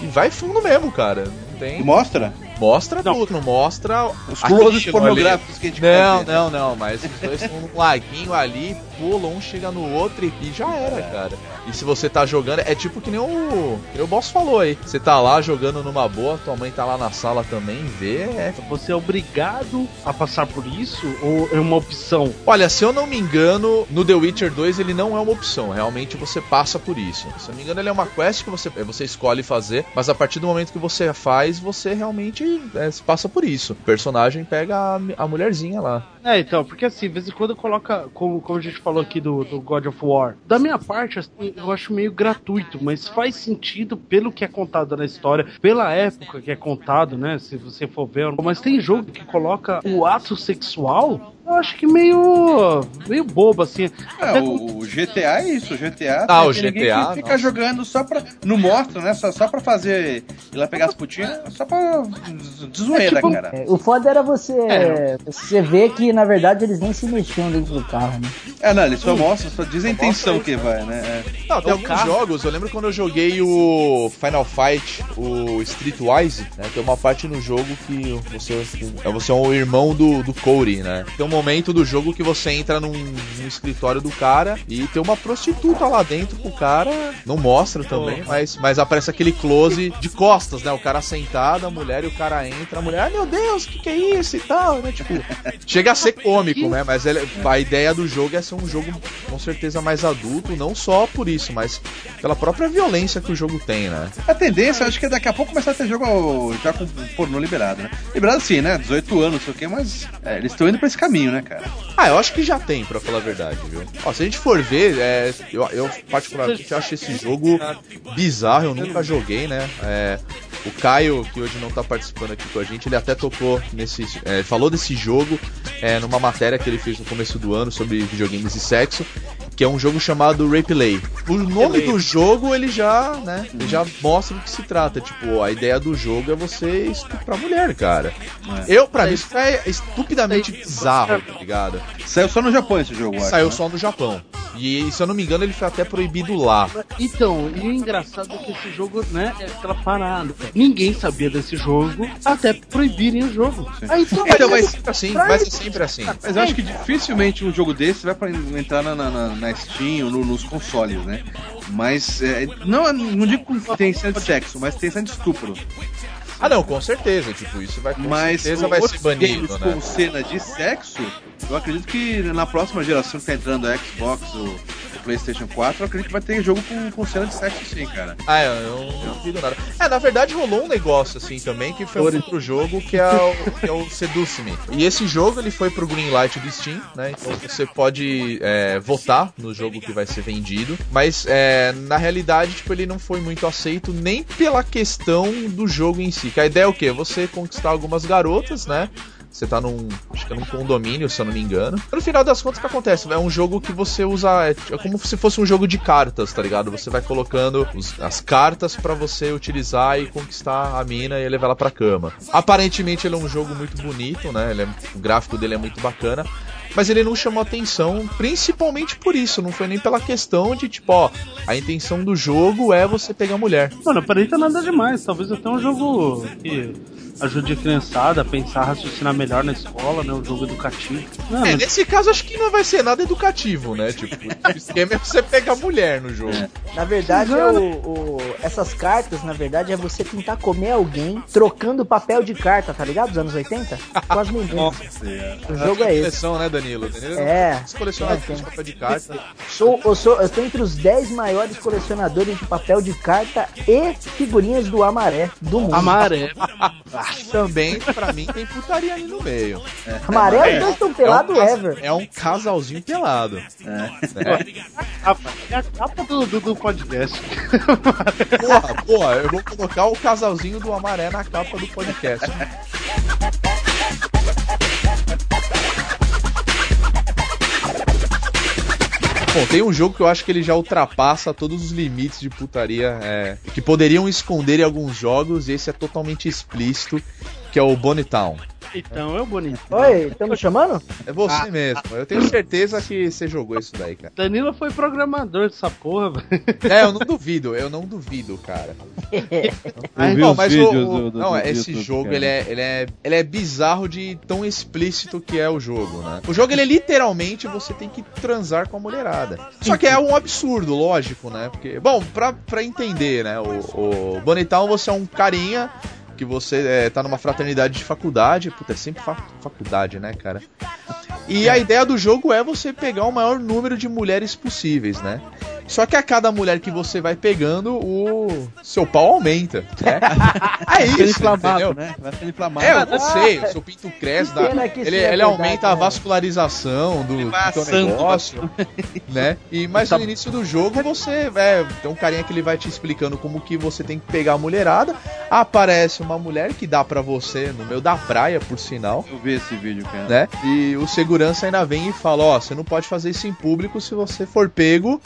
E vai fundo mesmo, cara. Não tem. Mostra? Mostra Não. tudo, não mostra. Os closes pornográficos que a gente. Não, quer ver. não, não, mas os dois estão num laguinho ali, pulam, um chega no outro e, e já era, cara. E se você tá jogando, é tipo que nem o. Que nem o boss falou aí. Você tá lá jogando numa boa, tua mãe tá lá na sala também, vê, é. Você é obrigado a passar por isso? Ou é uma opção? Olha, se eu não me engano, no The Witcher 2 ele não é uma opção, realmente você passa por isso. Se eu não me engano, ele é uma quest que você, você escolhe fazer, mas a partir do momento que você faz, você realmente realmente é, se passa por isso. O personagem pega a, a mulherzinha lá. É, então, porque assim, de vez em quando coloca, como, como a gente falou aqui do, do God of War, da minha parte, assim, eu acho meio gratuito, mas faz sentido pelo que é contado na história, pela época que é contado, né? Se você for ver. Mas tem jogo que coloca o ato sexual eu acho que meio. meio bobo, assim. É, Até o, o GTA é isso, o GTA. Ah, o GTA, que fica jogando só pra. Não mostra, né? Só, só pra fazer. Ir lá pegar as putinhas, só pra. de zoeira, É tipo- cara. É, o foda era você, É. você ver que, na verdade, eles nem se mexiam dentro do carro, né? É, não, eles só mostram, só diz a intenção que vai, né? É. Não, tem É o alguns carro. jogos, eu lembro quando eu joguei o Final Fight, o Streetwise, né? Tem uma parte no jogo que você, é você é o irmão do, do Cody, né? Tem um momento do jogo que você entra num, num escritório do cara e tem uma prostituta lá dentro com o cara. Não mostra também, mas, mas aparece aquele close de costas, né? O cara sentado, a mulher e o cara entra, a mulher, ai meu Deus, o que, que é isso e tal, né? Tipo, chega a ser cômico, né? Mas ele- a ideia do jogo é ser um jogo com certeza mais adulto, não só por isso, mas pela própria violência que o jogo tem, né? A tendência, acho que é daqui a pouco começar a ter jogo já com pornô liberado, né? Liberado sim, né? 18 anos, não sei o quê, mas é, eles estão indo pra esse caminho, né, cara? Ah, eu acho que já tem, pra falar a verdade, viu? Ó, se a gente for ver, é, eu, eu particularmente acho esse jogo bizarro, eu nunca joguei, né? É, o Caio, que hoje não tá participando aqui com a gente, ele até tocou nesse. é, falou desse jogo é, numa matéria que ele fez no começo do ano sobre videogames e sexo. Que é um jogo chamado Replay. O nome do jogo ele já, né? Ele já mostra do que se trata. Tipo, a ideia do jogo é você estuprar mulher, cara. Eu, pra mim, isso é estupidamente bizarro, tá ligado? Saiu só no Japão esse jogo, acho, Saiu né? só no Japão. E se eu não me engano, ele foi até proibido lá. Então, e o engraçado é que esse jogo, né, é aquela parada. Ninguém sabia desse jogo até proibirem o jogo. Aí então, Então, vai mas sempre assim, mas é sempre assim. Mas eu acho que dificilmente um jogo desse vai pra entrar na, na, na- na Steam ou no- nos consoles, né? Mas é, não, não digo com tem cena de sexo, mas tem cena de estupro. Ah, não, com certeza. Tipo, isso vai com Mas certeza vai ser banido, games né? com cena de sexo, eu acredito que na próxima geração que tá entrando a Xbox, o PlayStation 4, eu acredito que vai ter jogo com, com cena de sexo sim, cara. Ah, eu eu não duvido nada. É, na verdade rolou um negócio assim também, que foi um outro jogo que é o, que é o Seduce Me. E esse jogo ele foi pro Greenlight do Steam, né? Então você pode é, votar no jogo que vai ser vendido. Mas é, na realidade, tipo, ele não foi muito aceito nem pela questão do jogo em si. Que a ideia é o quê? Você conquistar algumas garotas, né? Você tá num. Acho que é num condomínio, se eu não me engano. No final das contas, o que acontece? É um jogo que você usa. É, é como se fosse um jogo de cartas, tá ligado? Você vai colocando os- as cartas pra você utilizar e conquistar a mina e levar ela pra cama. Aparentemente ele é um jogo muito bonito, né? Ele é- o gráfico dele é muito bacana. Mas ele não chamou atenção, principalmente por isso. Não foi nem pela questão de, tipo, ó, a intenção do jogo é você pegar mulher. Mano, aparenta nada demais. Talvez até um jogo que ajude a criançada a pensar, a raciocinar melhor na escola, né? Um jogo educativo. Não, É, mas- nesse caso acho que não vai ser nada educativo, né? Tipo, o esquema é você pegar mulher no jogo. Na verdade, é o, o- essas cartas, na verdade, é você tentar comer alguém trocando papel de carta, tá ligado? Dos anos 80? Com as meninas. O jogo é esse. Coleção, né, Danilo? Danilo É. Esse colecionador É, de papel de carta. Sou, eu, sou, eu tô entre os 10 maiores colecionadores de papel de carta e figurinhas do Amaré do mundo. Amaré. Também, pra mim, tem putaria ali no meio. Amaré, os dois estão pelados é um, ever. é um casalzinho pelado. Rapaz, é a capa do, do, do podcast. Porra, porra, eu vou colocar o casalzinho do Amaré na capa do podcast. Bom, tem um jogo que eu acho que ele já ultrapassa todos os limites de putaria é, que poderiam esconder em alguns jogos, e esse é totalmente explícito, que é o Bonnie Town. Então, é o bonito. Oi, estão me chamando? É você mesmo, eu tenho certeza que você jogou isso daí, cara. Danilo foi programador dessa porra, velho. É, eu não duvido, eu não duvido, cara. vi não, os mas o, vídeos o- do- do- não, do esse YouTube, jogo cara. ele é, ele, é, ele é bizarro de tão explícito que é o jogo, né? O jogo ele é literalmente você tem que transar com a mulherada. Só que é um absurdo, lógico, né? Porque, bom, pra, pra entender, né? O, o Bonitão você é um carinha que você é, tá numa fraternidade de faculdade. Puta, é sempre fa- faculdade, né, cara? E a ideia do jogo é você pegar o maior número de mulheres possíveis, né? Só que a cada mulher que você vai pegando, o seu pau aumenta. Né? é isso, inflamado, entendeu? né? Vai ficando inflamado. É, eu não sei, o seu pinto cresce, ele, é ele aumenta a né? vascularização do, do teu negócio, né? E, mas no início do jogo você é, tem um carinha que ele vai te explicando como que você tem que pegar a mulherada. Aparece uma mulher que dá pra você no meio da praia, por sinal. Eu vi esse vídeo, cara. Né? E o segurança ainda vem e fala: Ó, você não pode fazer isso em público. Se você for pego,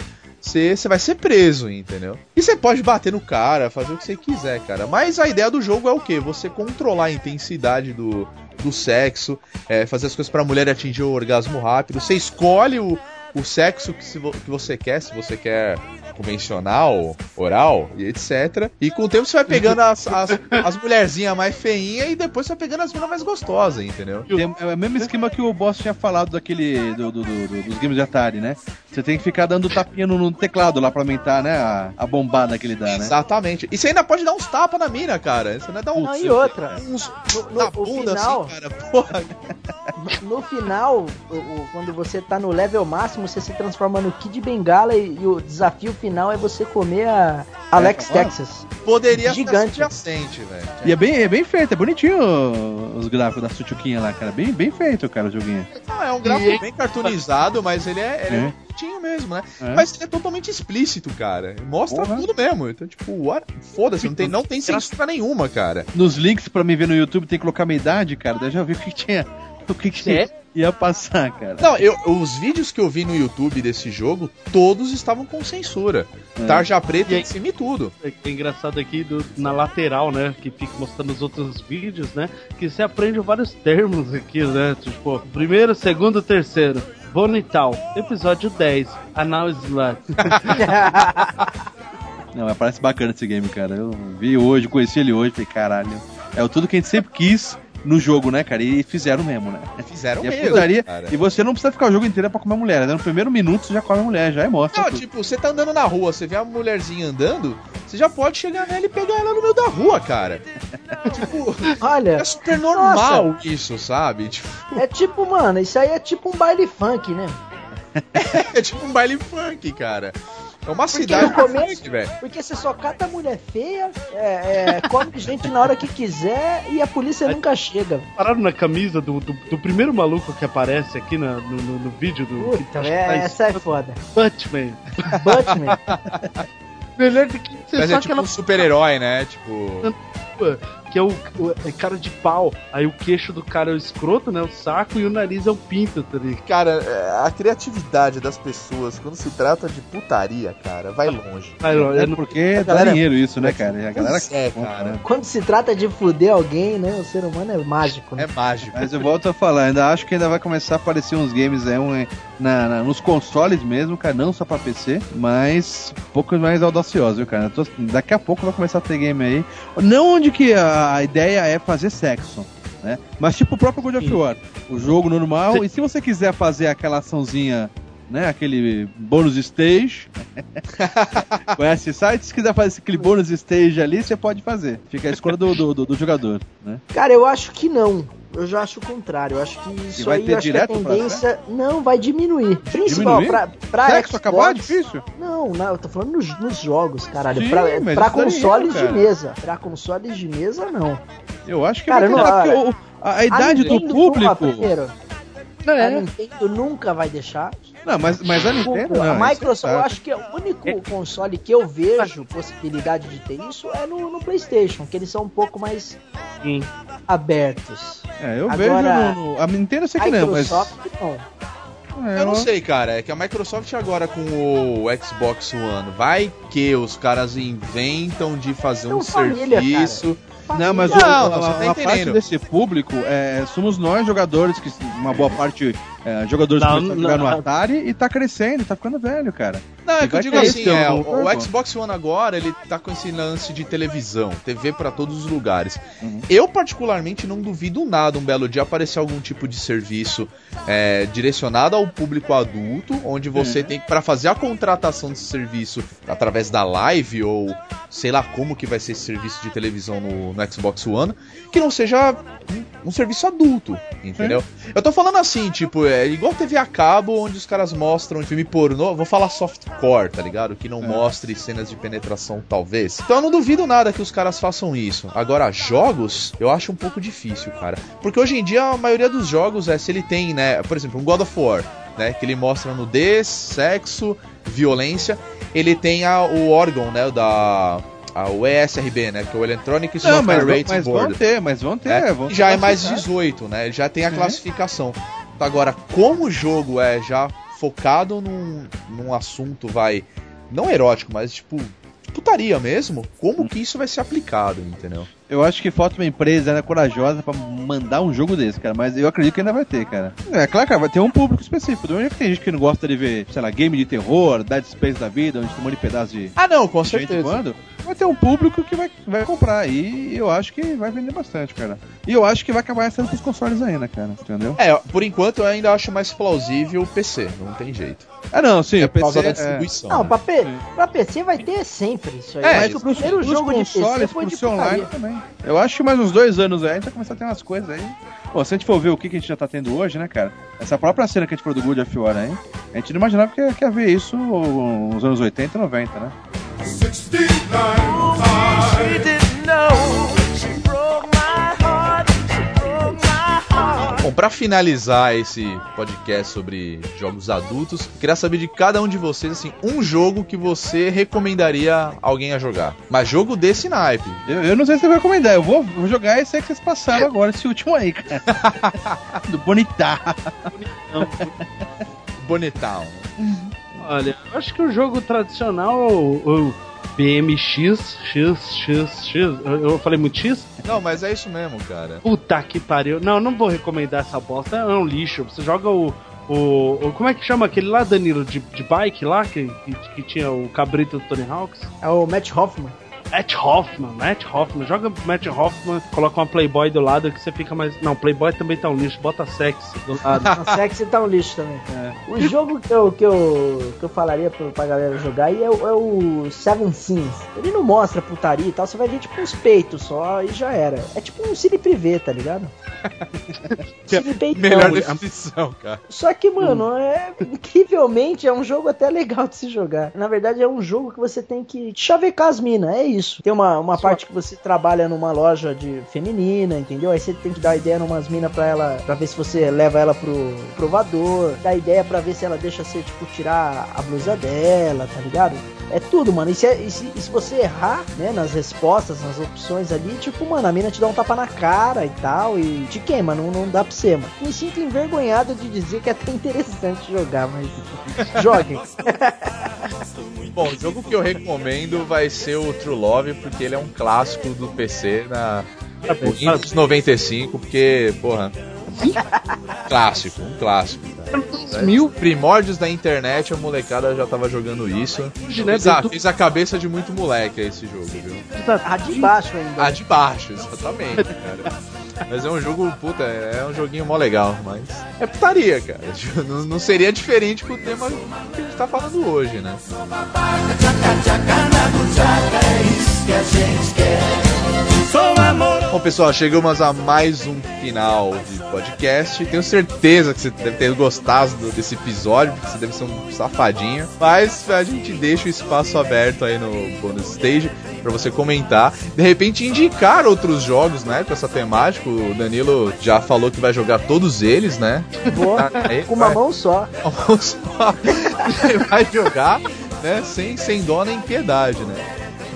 você, vai ser preso, entendeu? E você pode bater no cara, fazer o que você quiser, cara. Mas a ideia do jogo é o quê? Você controlar a intensidade do, do sexo, é, fazer as coisas pra mulher atingir o orgasmo rápido. Você escolhe o, o sexo que, se vo- que você quer, se você quer convencional, oral e etc. E com o tempo você vai pegando as, as, as mulherzinhas mais feinhas e depois você vai pegando as minas mais gostosas, entendeu? É o mesmo esquema que o boss tinha falado daquele. do- do- do- do- dos games de Atari, né? Você tem que ficar dando tapinha no, no teclado lá pra aumentar, né? A, a bombada que ele dá, né? Exatamente. E você ainda pode dar uns tapas na mina, cara. Você não é dar um. Não, e outra, Uns no, no- na o bunda final, assim, cara. Porra. no final, o- o- quando você tá no level máximo, você se transforma no Kid Bengala e, e o desafio final é você comer a Alex bom. Texas. Poderia Gigante. ser subjacente, velho. E é bem, é bem feito, é bonitinho os gráficos da Suchuquinha lá, cara. Bem, bem feito, cara, o joguinho. Não, é um gráfico bem cartoonizado, mas ele é, ele é. É. bonitinho mesmo, né? É. Mas ele é totalmente explícito, cara. Mostra Porra. tudo mesmo. Então, tipo, what? foda-se, não tem, não tem censura nenhuma, cara. Nos links pra me ver no YouTube tem que colocar minha idade, cara. Daí já vi o que tinha. O que, que É? Ia passar, cara. Não, eu, os vídeos que eu vi no YouTube desse jogo, todos estavam com censura. É. Tarja preta em cima e tudo. É é engraçado aqui do- na lateral, né? Que fica mostrando os outros vídeos, né? Que você aprende vários termos aqui, né? Tipo, primeiro, segundo, terceiro. Bonital, episódio 10, Anal Slut. Não, mas parece bacana esse game, cara. Eu vi hoje, conheci ele hoje, falei, caralho. É o tudo que a gente sempre quis no jogo, né, cara? E fizeram mesmo, né? Fizeram E a mesmo. putaria. E você não precisa ficar o jogo inteiro pra comer a mulher, né? No primeiro minuto você já come a mulher, já é mostra. Não, tudo. tipo, você tá andando na rua, você vê uma mulherzinha andando, você já pode chegar nela e pegar ela no meio da rua, cara. tipo, Olha, é super normal isso, sabe? Tipo, é tipo, mano, isso aí é tipo um baile funk, né? é tipo um baile funk, cara. É uma Porque cidade começo- velho. Porque você só cata mulher feia, é, é, come gente na hora que quiser e a polícia nunca chega. Pararam na camisa do, do, do primeiro maluco que aparece aqui na- no, no, no vídeo do. Puta, que é, tá essa é foda. Batman. Batman. Melhor do que você Mas só é tipo aquela um super-herói, né? Tipo. Que é o, o- é cara de pau. Aí o queixo do cara é o escroto, né? O saco e o nariz é o pinto, tá ligado? Cara, é, a criatividade das pessoas quando se trata de putaria, cara, vai longe. Aí, ó, É é porque dá galera- dinheiro isso, né, cara? E a galera. É, cara. Quando se trata de fuder alguém, né? O ser humano é mágico, né? É mágico. Mas eu volto a falar, ainda acho que ainda vai começar a aparecer uns games aí, um, na, na- nos consoles mesmo, cara, não só pra PC, mas um pouco mais audacioso, viu, cara? Tô- daqui a pouco vai começar a ter game aí. Não onde que a, a ideia é fazer sexo. Né? Mas tipo o próprio God of. War, o jogo normal, Sim. e se você quiser fazer aquela açãozinha, né, aquele bônus stage, conhece esse site? Se quiser fazer aquele bônus stage ali, você pode fazer. Fica a escolha do, do, do- do jogador, né? Cara, eu acho que não. Eu já acho o contrário. Eu acho que isso vai aí ter acho que a direto pra tendência não vai diminuir. Principal Diminuir? pra, pra Sexo Xbox. acabar é difícil? Não, não, eu tô falando nos, nos jogos, caralho. Sim, pra pra é, consoles de mesa. Pra consoles de mesa, não. Eu acho que Cara, vai não, a, a idade do Nintendo, público. porra, primeiro, a É, Nintendo nunca vai deixar. Não, mas, mas a Nintendo. a não, Microsoft, isso é eu fato. acho que é o único console que eu vejo possibilidade de ter isso é no, no PlayStation, que eles são um pouco mais sim. abertos. É, eu Agora, vejo no, no- A Nintendo eu sei A que não, mas. Microsoft não. É, Eu não sei, cara. É que a Microsoft agora com o Xbox One, vai que os caras inventam de fazer um família, serviço. Não, mas Não, o- não, a- você tá uma parte desse público é, somos nós, jogadores, que uma boa parte é, jogadores Não, que começaram a jogar no não. Atari e tá crescendo, tá ficando velho, cara. Não, é que eu digo assim, é, o, o Xbox One agora, ele tá com esse lance de televisão, TV pra todos os lugares. Uhum. Eu, particularmente, não duvido nada um belo dia aparecer algum tipo de serviço é, direcionado ao público adulto, onde você Uhum. tem que, pra fazer a contratação desse serviço através da live ou sei lá como que vai ser esse serviço de televisão no, no Xbox One, que não seja um, um serviço adulto, entendeu? Eu tô falando assim, tipo, é igual TV a cabo, onde os caras mostram filme pornô, vou falar softcore, tá ligado? Que não mostre cenas de penetração, talvez. Então eu não duvido nada que os caras façam isso. Agora, jogos, eu acho um pouco difícil, cara. Porque hoje em dia a maioria dos jogos é se ele tem, né, por exemplo, um God of War, né, que ele mostra nudez, sexo, violência, ele tem a, o órgão, né, da a, o ESRB, né, que é o Electronic Não, mas, vão- Rating mas vão Board. ter, mas vão ter. É, vão já é mais classificar. 18, né? Ele já tem a Uhum. classificação. Agora, como o jogo é já focado num, num assunto, vai. Não erótico, mas tipo. Putaria mesmo, como que isso vai ser aplicado, entendeu? Eu acho que falta uma empresa né, corajosa pra mandar um jogo desse, cara. Mas eu acredito que ainda vai ter, cara. É claro, cara, vai ter um público específico. Do mesmo jeito que tem gente que não gosta de ver, sei lá, game de terror, Dead Space da vida, onde tem um monte de pedaço de. Ah, não, com de vez em certeza. quando, vai ter um público que vai, vai comprar. E eu acho que vai vender bastante, cara. E eu acho que vai acabar sendo pros consoles ainda, cara. Entendeu? É, por enquanto eu ainda acho mais plausível o PC, não tem jeito. Ah, não, sim, É o PC. da é- distribuição. Não, né? pra, P- pra PC vai ter sempre isso aí. É, mas isso. o primeiro pros jogo de PC consoles, foi pro de seu online também. Eu acho que mais uns dois anos aí a gente vai começar a ter umas coisas aí. Pô, se a gente for ver o que, que a gente já tá tendo hoje, né, cara? Essa própria cena que a gente falou do Good of War hein? a gente não imaginava que, que ia ver isso nos anos 80 e 90, né? 69, para finalizar esse podcast sobre jogos adultos, queria saber de cada um de vocês assim, um jogo que você recomendaria alguém a jogar. Mas jogo desse naipe. Eu, eu não sei se eu vou recomendar, eu vou, vou jogar esse aí que vocês passaram é. agora, esse último aí, cara. Do Bonitá. Bonitão. Bonitão. Olha, eu acho que o jogo tradicional, o, BMX, X, X, X. Eu, eu falei muito X? Não, mas é isso mesmo, cara. Puta que pariu. Não, não vou recomendar essa bosta. É um lixo. Você joga o. O, o- como é que chama aquele lá, Danilo, de, de bike lá, que, que, que tinha o cabrito do Tony Hawks? É o Matt Hoffman. Matt Hoffman, Matt Hoffman. Joga Matt Hoffman, coloca uma Playboy do lado que você fica mais. Não, Playboy também tá um lixo, bota sexy do lado. A sexy tá um lixo também. O jogo que eu, que eu, que eu falaria pra, pra galera jogar aí é, o- é o Seven Sins. Ele não mostra putaria e tal, você vai ver tipo uns peitos só e já era. É tipo um cine privê, tá ligado? cine peitão. Melhor definição, cara. Só que, mano, é incrivelmente é um jogo até legal de se jogar. Na verdade, é um jogo que você tem que chavecar as minas, é isso. Tem uma, uma parte que você trabalha numa loja de feminina, entendeu? Aí você tem que dar ideia numas minas pra ela, pra ver se você leva ela pro provador, dá ideia pra ver se ela deixa você, tipo, tirar a blusa dela, tá ligado? É tudo, mano. E se, e se, e se você errar, né, nas respostas, nas opções ali, tipo, mano, a mina te dá um tapa na cara e tal, e te queima, não, não dá pra você, mano. Me sinto envergonhado de dizer que é até interessante jogar, mas joguem. Bom, o jogo que eu recomendo vai ser o True Love, porque ele é um clássico do PC na o Windows 95, porque, porra. clássico, um clássico. Cara. Mil primórdios da internet, a molecada já tava jogando isso. né, Fez a, fez a cabeça de muito moleque esse jogo, viu? A de baixo ainda. A de baixo, exatamente, cara. Mas é um jogo, puta, é um joguinho mó legal, mas é putaria, cara. Não, não seria diferente com o tema que a gente tá falando hoje, né? Bom, pessoal, chegamos a mais um final de podcast. Tenho certeza que você deve ter gostado do- desse episódio, porque você deve ser um safadinho. Mas a gente deixa o espaço aberto aí no bonus stage pra você comentar. De repente indicar outros jogos, né? Com essa temática. O Danilo já falou que vai jogar todos eles, né? Boa, Aí, com uma vai- mão só. Vamos só. Ele vai jogar, né, sem, sem dó nem piedade, né?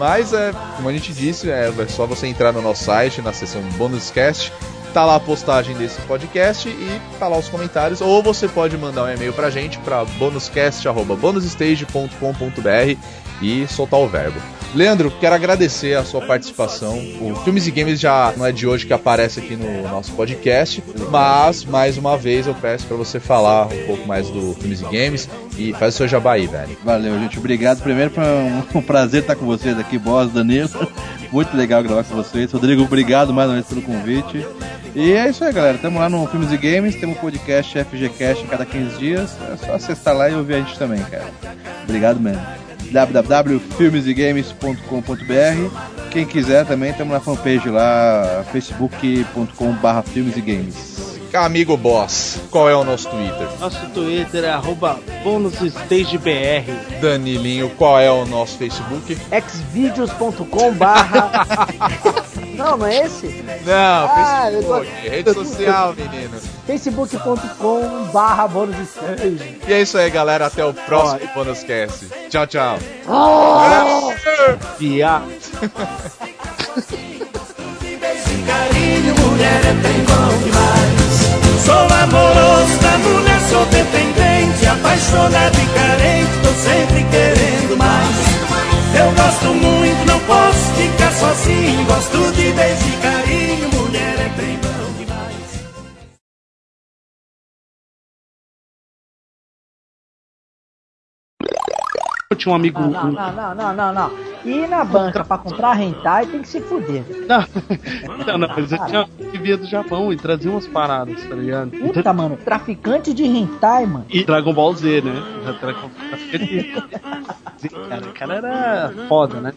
Mas, é, como a gente disse, é, é só você entrar no nosso site, na seção Bonus Cast, tá lá a postagem desse podcast e tá lá os comentários, ou você pode mandar um e-mail pra gente pra bonuscast.bonusstage.com.br e soltar o verbo. Leandro, quero agradecer a sua participação. O Filmes e Games já não é de hoje que aparece aqui no nosso podcast, mas mais uma vez eu peço pra você falar um pouco mais do Filmes e Games e faz o seu jabá aí, velho. Valeu, gente. Obrigado. Primeiro, foi um, um prazer estar com vocês aqui, Boss, Danilo. Muito legal gravar com vocês. Rodrigo, obrigado mais uma vez pelo convite. E é isso aí, galera. Estamos lá no Filmes e Games. Temos um podcast FGCast a cada 15 dias. É só acessar lá e ouvir a gente também, cara. Obrigado mesmo. www.filmesegames.com.br. Quem quiser também, estamos na fanpage lá, facebook.com.br filmes e games. Amigo Boss, qual é o nosso Twitter? Nosso Twitter é arroba bonusstagebr. Danilinho, qual é o nosso Facebook? xvideos.com barra... Não, não é esse? Não, Ah, Facebook, tô- rede social, menino. facebook.com barra bônus. E é isso aí, galera. Até o próximo Bônus Cast. Tchau, tchau. Viado. carinho, mulher é bem bom demais. Sou amoroso da mulher, sou dependente, apaixonado e carente, tô sempre querendo mais. Eu gosto muito, não posso ficar sozinho, gosto de Eu tinha um amigo. Não, não, não, não, não, não, não. Ir na banca pra comprar hentai tem que se fuder. Não, não, não, mas eu tinha que via do Japão e trazia umas paradas, tá ligado? Puta, mano, traficante de hentai, mano. E Dragon Ball Z, né? Dragon Z, cara, o cara era foda, né?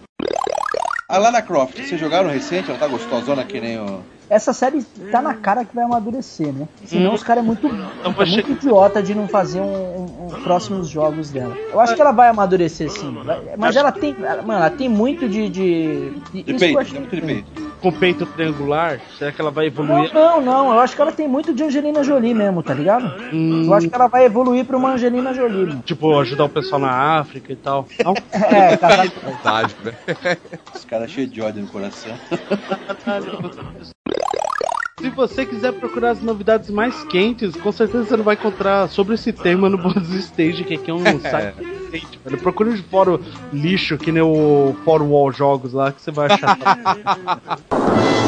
A Lara Croft, vocês jogaram recente? Ela tá gostosona que nem o. Essa série tá na cara que vai amadurecer, né? Senão Hum. os caras é muito, é muito idiota de não fazer um, um- um próximos jogos dela. Eu acho que ela vai amadurecer sim. Mas ela tem. Mano, ela tem muito de. De, de, De peito, acho tem muito de peito. Com peito triangular, será que ela vai Não, evoluir? não, não. Eu acho que ela tem muito de Angelina Jolie mesmo, tá ligado? Hum, Eu acho que ela vai evoluir pra uma Angelina Jolie, mano. Tipo, ajudar o pessoal na África e tal. Não? É, casar. Vontade, né? Os caras cheios de ódio no coração. Se você quiser procurar as novidades mais quentes, com certeza você não vai encontrar sobre esse tema no Bônus Stage, que aqui é um site recente, velho. Procure de fórum lixo, que nem o Fórum Wall Jogos lá, que você vai achar.